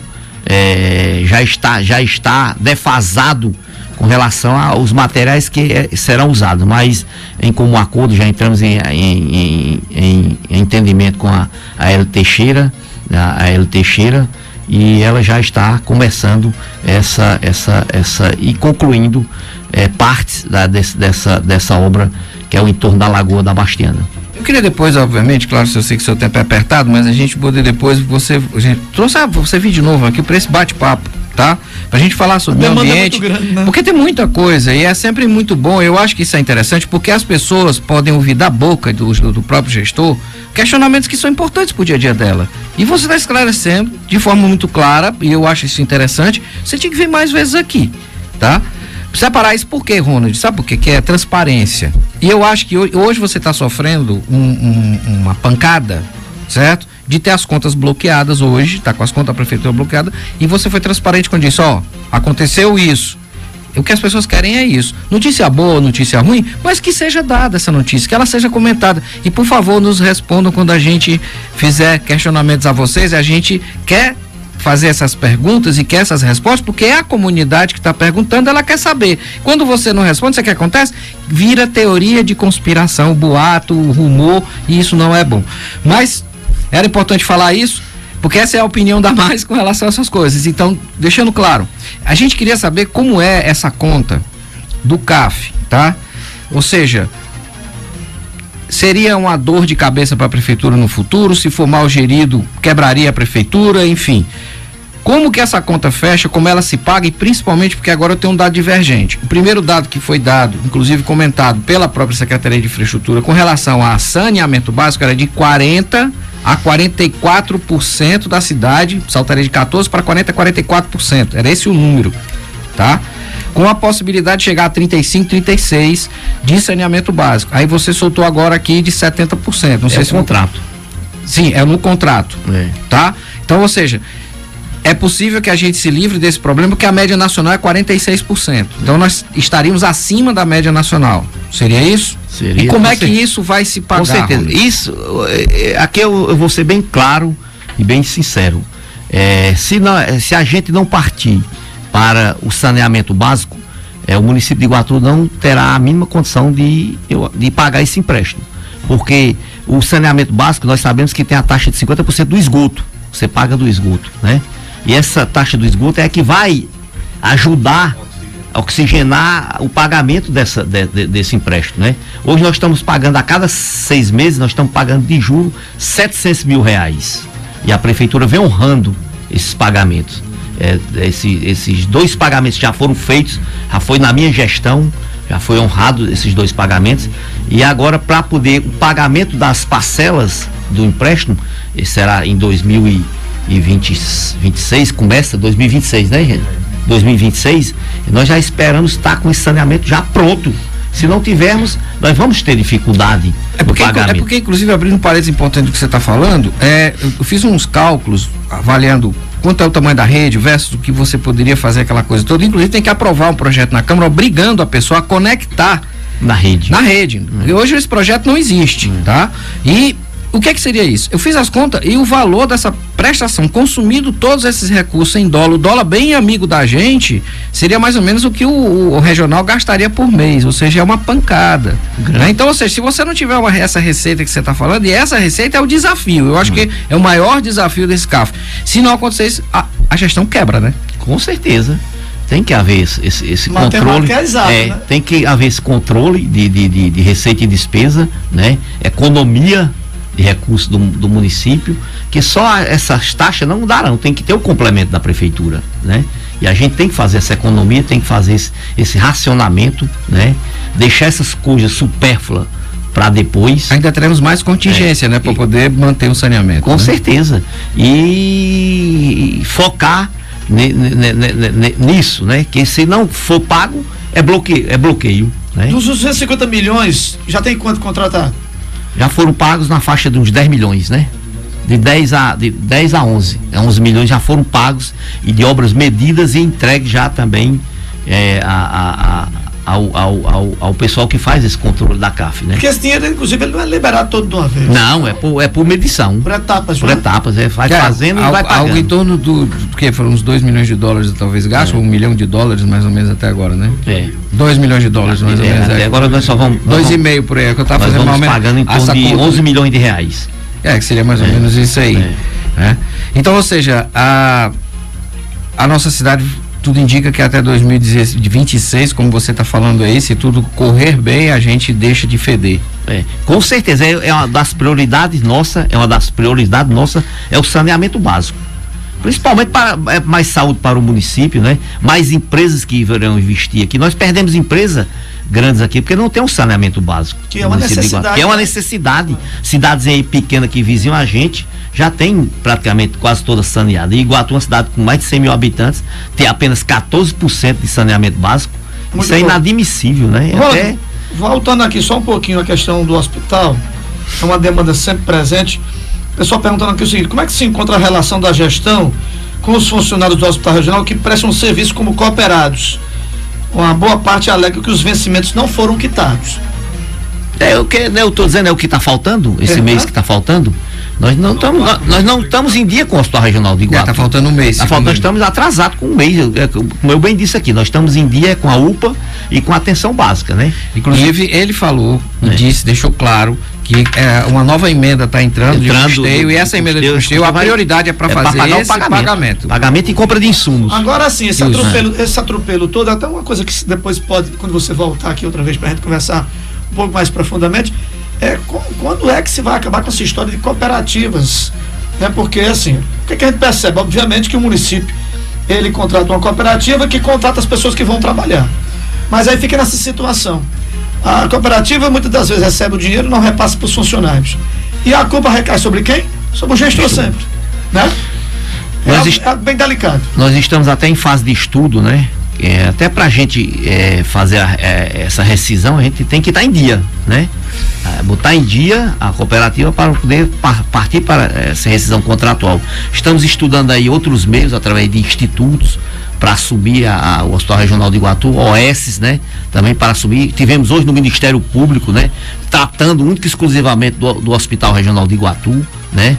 é, já está já está defasado com relação aos materiais que é, serão usados, mas em comum acordo já entramos em, em, em, em entendimento com a, a L Teixeira, a, a L Teixeira, e ela já está começando essa, essa, essa e concluindo é, partes da, desse, dessa, dessa obra que é o entorno da Lagoa da Bastiana. Eu queria depois, obviamente, claro, eu sei que seu tempo é apertado, mas a gente poder depois, você, gente, trouxe, você vir de novo aqui para esse bate-papo, tá? Pra gente falar sobre o meio ambiente. É grande, né? Porque tem muita coisa e é sempre muito bom. Eu acho que isso é interessante porque as pessoas podem ouvir da boca do, do próprio gestor questionamentos que são importantes para o dia a dia dela. E você está esclarecendo de forma muito clara, e eu acho isso interessante. Você tinha que vir mais vezes aqui, tá? Separar isso por quê, Ronald? Sabe por quê? Que é transparência. E eu acho que hoje você está sofrendo um, um, uma pancada, certo? De ter as contas bloqueadas hoje, está com as contas da prefeitura bloqueadas, e você foi transparente quando disse, ó, aconteceu isso. O que as pessoas querem é isso. Notícia boa, notícia ruim, mas que seja dada essa notícia, que ela seja comentada. E por favor, nos respondam quando a gente fizer questionamentos a vocês. A gente quer fazer essas perguntas e quer essas respostas, porque é a comunidade que está perguntando, ela quer saber. Quando você não responde, sabe o que acontece? Vira teoria de conspiração, boato, rumor, e isso não é bom. Mas era importante falar isso, porque essa é a opinião da mais com relação a essas coisas. Então, deixando claro, a gente queria saber como é essa conta do CAF, tá? Ou seja, seria uma dor de cabeça para a prefeitura no futuro, se for mal gerido, quebraria a prefeitura, enfim. Como que essa conta fecha, como ela se paga e principalmente porque agora eu tenho um dado divergente. O primeiro dado que foi dado, inclusive comentado pela própria Secretaria de Infraestrutura com relação a saneamento básico era de 40 a 44% da cidade, saltaria de 14 para 40 a 44%. Era esse o número, tá? com a possibilidade de chegar a 35, 36 de saneamento básico. Aí você soltou agora aqui de 70%. Não é sei se contrato. Sim, é no contrato. É. Tá? Então, ou seja, é possível que a gente se livre desse problema, porque a média nacional é 46%. Então nós estaríamos acima da média nacional. Seria isso? Seria. E como é que isso vai se pagar? Com certeza. Isso, é, é, aqui eu, eu, vou ser bem claro e bem sincero. É, se, não, se a gente não partir para o saneamento básico, é, o município de Iguatu não terá a mínima condição de, de pagar esse empréstimo. Porque o saneamento básico, nós sabemos que tem a taxa de 50% do esgoto. Você paga do esgoto, né? E essa taxa do esgoto é a que vai ajudar a oxigenar o pagamento dessa, de, de, desse empréstimo, né? Hoje nós estamos pagando a cada seis meses, nós estamos pagando de juro 700 mil reais. E a prefeitura vem honrando esses pagamentos é, esse, esses dois pagamentos já foram feitos, já foi na minha gestão, já foi honrado esses dois pagamentos. E agora, para poder o pagamento das parcelas do empréstimo, será em 2026, começa 2026, né, gente? 2026, nós já esperamos estar com esse saneamento já pronto. Se não tivermos, nós vamos ter dificuldade é porque. É porque, inclusive, abrindo um parênteses importante do que você está falando, é, eu fiz uns cálculos avaliando quanto é o tamanho da rede versus o que você poderia fazer aquela coisa toda. Inclusive tem que aprovar um projeto na Câmara obrigando a pessoa a conectar na rede. Na rede. Hum. E hoje esse projeto não existe, hum. tá? E o que é que seria isso? Eu fiz as contas e o valor dessa prestação, consumindo todos esses recursos em dólar, o dólar bem amigo da gente, seria mais ou menos o que o, o regional gastaria por mês, ou seja, é uma pancada. Né? Então, ou seja, se você não tiver uma, essa receita que você está falando, e essa receita é o desafio, eu acho hum. que é o maior desafio desse CAF. Se não acontecer isso, a, a gestão quebra, né? Com certeza tem que haver esse, esse, esse controle. É, é, né? Tem que haver esse controle de, de, de, de, receita e despesa, né? Economia de recursos do, do município, que só essas taxas não darão, tem que ter o complemento da prefeitura, né? E a gente tem que fazer essa economia, tem que fazer esse, esse racionamento, né? Deixar essas coisas supérfluas para depois. Ainda teremos mais contingência, é, né? Para poder manter o saneamento. Com né? certeza. E focar nisso, né? Que se não for pago, é bloqueio. É bloqueio né? Dos 250 milhões, já tem quanto contratado? Já foram pagos na faixa de uns 10 milhões, né? De 10 a, de 10 a 11. 11 milhões já foram pagos e de obras medidas e entregues já também é, a, a, ao, ao, ao, ao, pessoal que faz esse controle da CAF, né? Porque esse dinheiro, inclusive, ele não é liberado todo de uma vez. Não, é por, é por medição. Por etapas, Por né? etapas, é, vai Cara, fazendo e vai pagando. Algo em torno do, do que foram uns 2 milhões de dólares talvez gasto, é. um milhão de dólares mais ou menos até agora, né? É. 2 milhões de dólares mais é, ou menos. Até agora nós só vamos... Dois e meio por aí, é que eu tava nós fazendo vamos pagando em torno de 11 milhões de reais. É, que seria mais ou é. menos isso aí. É. Né? Então, ou seja, a, a nossa cidade tudo indica que até 2026, como você está falando aí, se tudo correr bem, a gente deixa de feder. É, com certeza, é, é uma das prioridades nossa, é uma das prioridades nossa, é o saneamento básico. Principalmente para é, mais saúde para o município, né? Mais empresas que virão investir aqui. Nós perdemos empresa grandes aqui, porque não tem um saneamento básico. Que é uma necessidade. Que é uma necessidade. Cidades aí pequenas que vizinham a gente, já tem praticamente quase toda saneada. E Iguatu, uma cidade com mais de 100 mil habitantes, tem apenas 14% de saneamento básico. Muito Isso é inadmissível, né? Até... Voltando aqui só um pouquinho a questão do hospital, é uma demanda sempre presente. O pessoal perguntando aqui o seguinte: como é que se encontra a relação da gestão com os funcionários do Hospital Regional que prestam serviço como cooperados? Uma boa parte alega que os vencimentos não foram quitados. É o que né, eu estou dizendo, é o que está faltando, esse é, mês que está faltando. Nós não estamos nós não estamos em dia com o Hospital Regional de Iguatu. Está faltando um mês. Tá faltando, nós estamos atrasados com um mês. É, como eu bem disse aqui, nós estamos em dia com a UPA e com a atenção básica, né? Inclusive, e, ele falou, é. disse, deixou claro que é, uma nova emenda está entrando, entrando, de custeio, e essa emenda de custeio, a prioridade é para é fazer pagar esse pagamento, pagamento. Pagamento e compra de insumos. Agora sim, esse atropelo, esse atropelo todo, até uma coisa que depois pode, quando você voltar aqui outra vez para a gente conversar um pouco mais profundamente, é quando é que se vai acabar com essa história de cooperativas? Né? Porque, assim, o que, que a gente percebe? Obviamente que o município ele contrata uma cooperativa que contrata as pessoas que vão trabalhar. Mas aí fica nessa situação. A cooperativa muitas das vezes recebe o dinheiro e não repassa para os funcionários. E a culpa recai sobre quem? Sobre o gestor sempre. Né? É, é bem delicado. Nós estamos até em fase de estudo, né? é, até para a gente é, fazer a, é, essa rescisão, a gente tem que estar tá em dia, né? É, botar em dia a cooperativa para poder par, partir para essa rescisão contratual. Estamos estudando aí outros meios através de institutos para subir a, a, o Hospital Regional de Iguatu, OS, né? Também para subir. Tivemos hoje no Ministério Público, né? Tratando único e exclusivamente do, do Hospital Regional de Iguatu, né?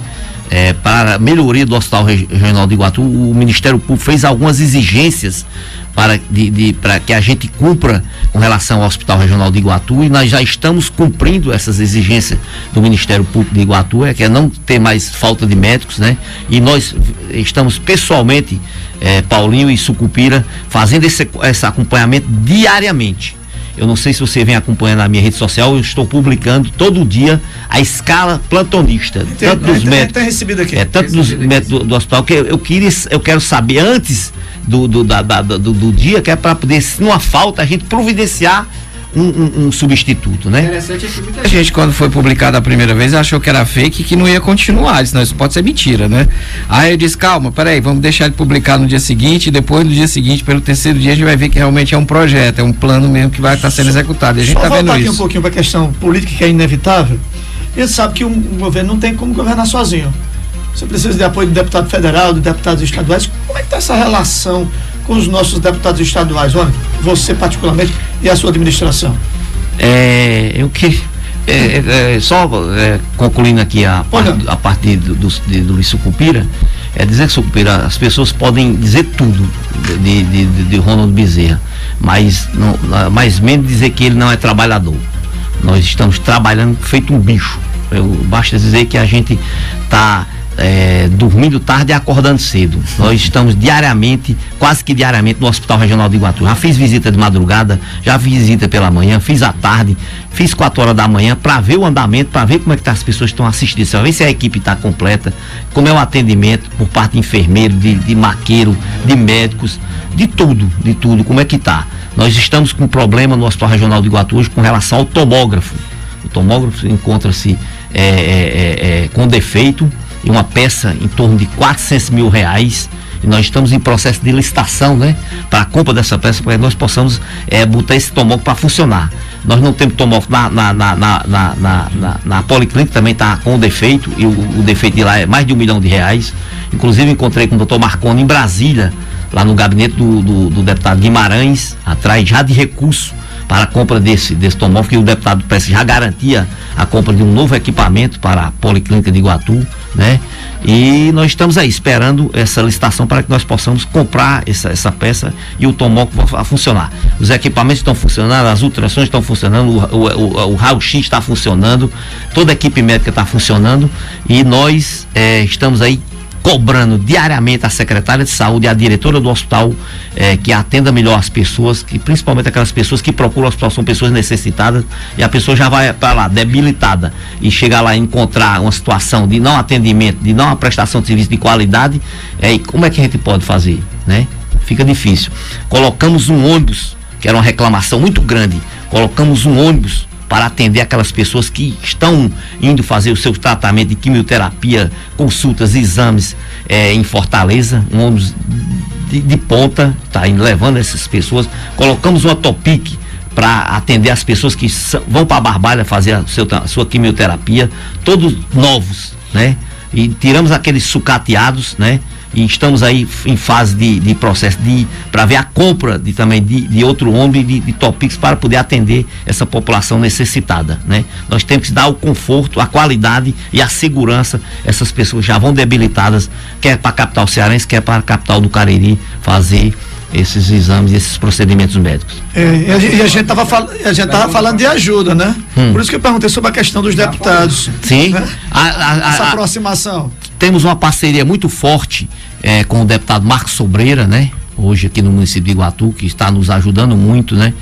É, para melhoria do Hospital Regional de Iguatu, o Ministério Público fez algumas exigências para, de, de, para que a gente cumpra com relação ao Hospital Regional de Iguatu e nós já estamos cumprindo essas exigências do Ministério Público de Iguatu, é que é não ter mais falta de médicos, né? E nós estamos pessoalmente, eh, Paulinho e Sucupira, fazendo esse, esse acompanhamento diariamente. Eu não sei se você vem acompanhando a minha rede social, eu estou publicando todo dia a escala plantonista, tem, tanto dos médicos. recebido aqui. É, tanto dos médicos do, do, hospital, que eu, eu, queria, eu quero saber antes do, do, da, da, do, do dia, que é para poder, se não há falta, a gente providenciar um, um, um, substituto, né? Interessante é que muita gente, quando foi publicado a primeira vez, achou que era fake e que não ia continuar. Disse, não, isso pode ser mentira, né? Aí eu disse, calma, peraí, vamos deixar de publicar no dia seguinte, e depois no dia seguinte, pelo terceiro dia, a gente vai ver que realmente é um projeto, é um plano mesmo que vai estar sendo executado. E a gente está vendo aqui isso. um pouquinho para a questão política que é inevitável. A gente sabe que um, um governo não tem como governar sozinho. Você precisa de apoio do deputado federal, de deputados estaduais. Como é que está essa relação com os nossos deputados estaduais, olha, você particularmente e a sua administração? É, eu que é, é, é, só é, concluindo aqui a, a parte do, do, do Luiz Sucupira, é dizer que Sucupira, as pessoas podem dizer tudo de, de, de, de Ronald Bezerra, mas, não, mas menos dizer que ele não é trabalhador. Nós estamos trabalhando feito um bicho. Eu, basta dizer que a gente está é, dormindo tarde e acordando cedo. Nós estamos diariamente, quase que diariamente, no Hospital Regional de Iguatu. Já fiz visita de madrugada, já fiz visita pela manhã, fiz à tarde, fiz 4 horas da manhã para ver o andamento, para ver como é que tá, as pessoas estão assistindo, para ver se a equipe está completa, como é o atendimento por parte de enfermeiro, de, de maqueiro, de médicos, de tudo, de tudo, como é que está. Nós estamos com um problema no Hospital Regional de Iguatu hoje com relação ao tomógrafo. O tomógrafo encontra-se é, é, é, é com defeito e uma peça em torno de 400 mil reais. E nós estamos em processo de licitação, né? Para a compra dessa peça, para que nós possamos é, botar esse tomógrafo para funcionar. Nós não temos tomógrafo na, na, na, na, na, na, na Policlínica, também está com defeito, e o, o, defeito de lá é mais de um milhão de reais. Inclusive encontrei com o doutor Marconi em Brasília, lá no gabinete do, do, do deputado Guimarães, atrás já de recurso para a compra desse, desse tomógrafo, que o deputado Prestes já garantia a compra de um novo equipamento para a Policlínica de Iguatu, né? E nós estamos aí esperando essa licitação para que nós possamos comprar essa, essa peça e o tomógrafo a funcionar. Os equipamentos estão funcionando, as ultrações estão funcionando, o, o, o, o raio-x está funcionando, toda a equipe médica está funcionando e nós eh, estamos aí cobrando diariamente a secretária de saúde e a diretora do hospital eh, que atenda melhor as pessoas, que principalmente aquelas pessoas que procuram o hospital são pessoas necessitadas e a pessoa já vai para lá debilitada e chegar lá e encontrar uma situação de não atendimento, de não prestação de serviço de qualidade, eh, como é que a gente pode fazer, né? Fica difícil. Colocamos um ônibus, que era uma reclamação muito grande, colocamos um ônibus para atender aquelas pessoas que estão indo fazer o seu tratamento de quimioterapia, consultas, exames é, em Fortaleza, um ônibus de, de ponta, está indo levando essas pessoas. Colocamos uma Topic para atender as pessoas que vão para a Barbalha fazer a, seu, a sua quimioterapia, todos novos, né? E tiramos aqueles sucateados, né? E estamos aí em fase de, de processo de para ver a compra de também de, de outro ônibus de, de Topix para poder atender essa população necessitada, né? Nós temos que dar o conforto, a qualidade e a segurança. Essas pessoas já vão debilitadas, quer para a capital cearense, quer para a capital do Cariri fazer esses exames, esses procedimentos médicos. É, e, a, e a gente estava fal falando de ajuda, né? Hum. Por isso que eu perguntei sobre a questão dos deputados. Sim. Né? A, a, Essa aproximação. Temos uma parceria muito forte é, com o deputado Marcos Sobreira, né? Hoje aqui no município de Iguatu, que está nos ajudando muito, né?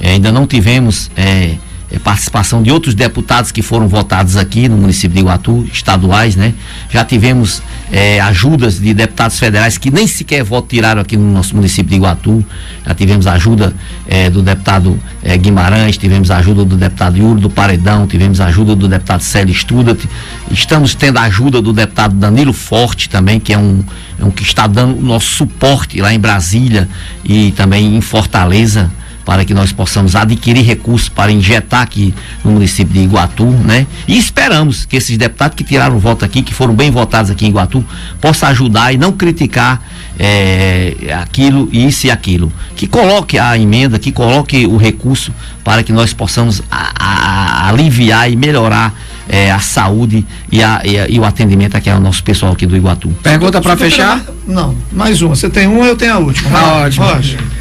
É, ainda não tivemos é, é, participação de outros deputados que foram votados aqui no município de Iguatu, estaduais, né? Já tivemos é, ajudas de deputados federais que nem sequer voto tiraram aqui no nosso município de Iguatu. Já tivemos ajuda é, do deputado é, Guimarães, tivemos ajuda do deputado Yuri do Paredão, tivemos ajuda do deputado Célio Studat. Estamos tendo ajuda do deputado Danilo Forte também, que é um, é um que está dando o nosso suporte lá em Brasília e também em Fortaleza para que nós possamos adquirir recursos para injetar aqui no município de Iguatu, né? E esperamos que esses deputados que tiraram o voto aqui, que foram bem votados aqui em Iguatu, possam ajudar e não criticar é, aquilo, isso e aquilo. Que coloque a emenda, que coloque o recurso para que nós possamos a, a, aliviar e melhorar é, a saúde e, a, e, a, e, o atendimento aqui ao nosso pessoal aqui do Iguatu. Pergunta para fechar? Não, mais uma. Você tem uma, eu tenho a última. Ah, ótimo. Roger.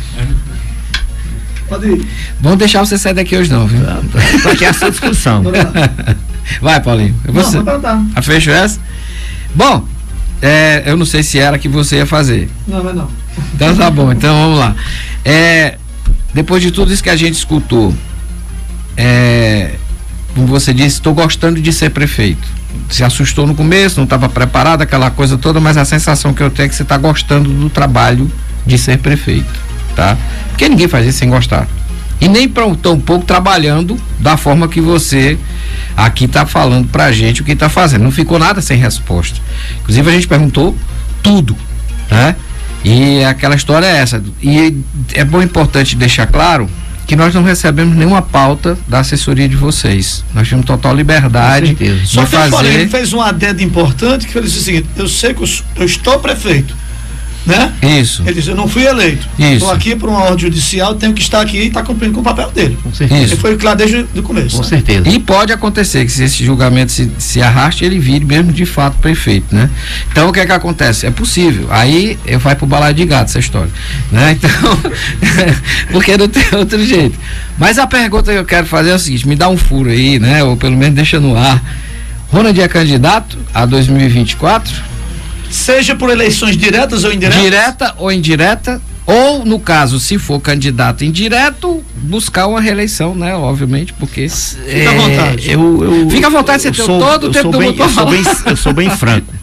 Pode ir. Vamos deixar você sair daqui hoje não, viu? Tá aqui é a sua discussão. Vai, Paulinho. Você. Não, tá. A fecho essa? Bom, é, eu não sei se era que você ia fazer. Não, mas não. Então tá bom, então vamos lá. É, depois de tudo isso que a gente escutou, é, como você disse, estou gostando de ser prefeito. Se assustou no começo, não estava preparado, aquela coisa toda, mas a sensação que eu tenho é que você está gostando do trabalho de ser prefeito tá? Porque ninguém faz isso sem gostar. E nem tão pouco trabalhando da forma que você aqui está falando pra gente o que está fazendo. Não ficou nada sem resposta. Inclusive a gente perguntou tudo, né? E aquela história é essa. E é bom importante deixar claro que nós não recebemos nenhuma pauta da assessoria de vocês. Nós temos total liberdade de Só que fazer. Ele fez um adendo importante que ele disse o seguinte: eu sei que eu estou prefeito né? Isso. Ele disse, eu não fui eleito. Estou aqui por uma ordem judicial, tenho que estar aqui e está cumprindo com o papel dele. Com certeza. Ele foi claro desde o começo. Com né? certeza. E pode acontecer que se esse julgamento se, se arraste, ele vire mesmo de fato prefeito, né? Então o que é que acontece? É possível. Aí eu vai pro balaio de gato essa história, né? Então, porque não tem outro jeito. Mas a pergunta que eu quero fazer é o seguinte, me dá um furo aí, né? Ou pelo menos deixa no ar. Ronald é candidato a 2024? Seja por eleições diretas ou indiretas? Direta ou indireta, ou no caso, se for candidato indireto, buscar uma reeleição, né? Obviamente, porque. Fica à é, vontade. Eu, eu, Fica à vontade, você tem todo o tempo do mundo eu sou, bem, eu sou bem franco.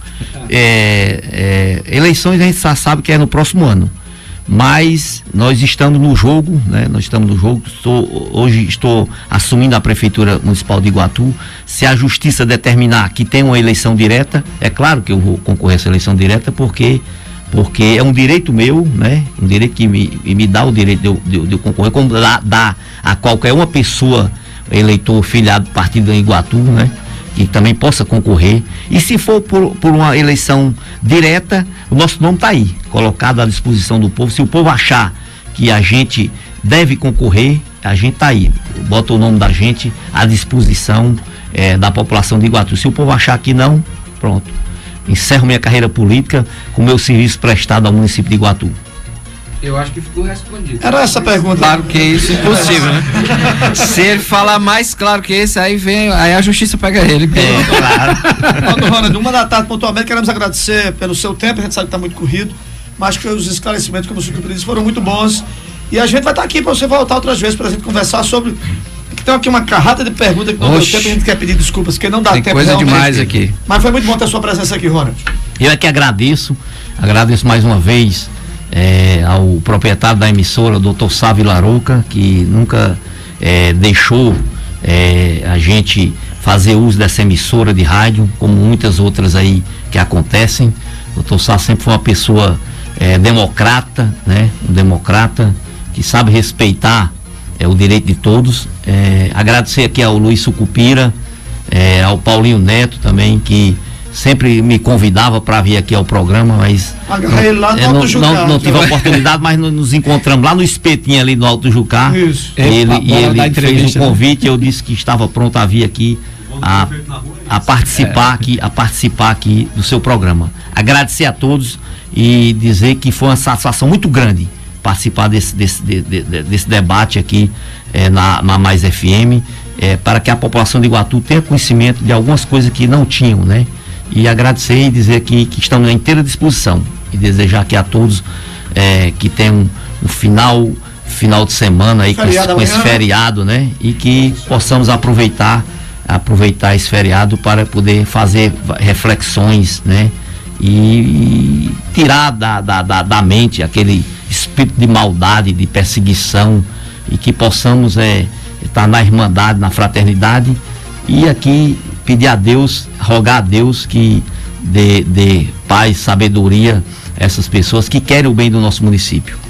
É, é, eleições a gente já sabe que é no próximo ano mas nós estamos no jogo, né? Nós estamos no jogo. Estou, hoje estou assumindo a prefeitura municipal de Iguatu. Se a justiça determinar que tem uma eleição direta, é claro que eu vou concorrer a essa eleição direta porque porque é um direito meu, né? Um direito que me, me dá o direito de de, de concorrer, como dá, dá a qualquer uma pessoa eleitor filiado do partido em Iguatu, né? Que também possa concorrer. E se for por, por uma eleição direta, o nosso nome está aí, colocado à disposição do povo. Se o povo achar que a gente deve concorrer, a gente está aí, bota o nome da gente à disposição é, da população de Iguatu. Se o povo achar que não, pronto. Encerro minha carreira política com meu serviço prestado ao município de Iguatu. Eu acho que ficou respondido. Era essa a pergunta. Claro que é isso é impossível, né? Se ele falar mais claro que esse, aí vem, aí a justiça pega ele. É, claro. Ronald, uma da tarde pontualmente, queremos agradecer pelo seu tempo, a gente sabe que está muito corrido, mas que os esclarecimentos, como o senhor disse, foram muito bons. E a gente vai estar tá aqui para você voltar outras vezes para a gente conversar sobre. Tem aqui uma carrada de perguntas que não deu tempo, a gente quer pedir desculpas, porque não dá Tem tempo. coisa demais aqui. Mas foi muito bom ter a sua presença aqui, Ronald. Eu é que agradeço, agradeço mais uma vez é, ao proprietário da emissora, doutor Sávio Larouca, que nunca é, deixou é, a gente fazer uso dessa emissora de rádio, como muitas outras aí que acontecem. O doutor Sá sempre foi uma pessoa é, democrata, né? Um democrata que sabe respeitar é, o direito de todos. É, agradecer aqui ao Luiz Sucupira, ao Paulinho Neto também, que sempre me convidava para vir aqui ao programa, mas Agarrei ele lá no é, Alto não, Jucá, não, não tive a oportunidade, mas no- nos encontramos lá no espetinho ali no Alto Jucá. Isso. E ele, É, e ele fez um né? convite, eu disse que estava pronto a vir aqui a, a participar aqui, a participar aqui do seu programa. Agradecer a todos e dizer que foi uma satisfação muito grande participar desse, desse, de- de- de- desse debate aqui eh, na, na Mais FM, eh, para que a população de Iguatu tenha conhecimento de algumas coisas que não tinham, né? E agradecer e dizer que, que estamos à inteira disposição e desejar aqui a todos eh, que tenham um final final de semana aí com esse, Feriado com esse amanhã. feriado, né? E que possamos aproveitar aproveitar esse feriado para poder fazer reflexões, né? E, e tirar da, da, da, da mente aquele espírito de maldade, de perseguição e que possamos é, estar na irmandade, na fraternidade e aqui pedir a Deus, rogar a Deus que dê, dê paz, sabedoria a essas pessoas que querem o bem do nosso município.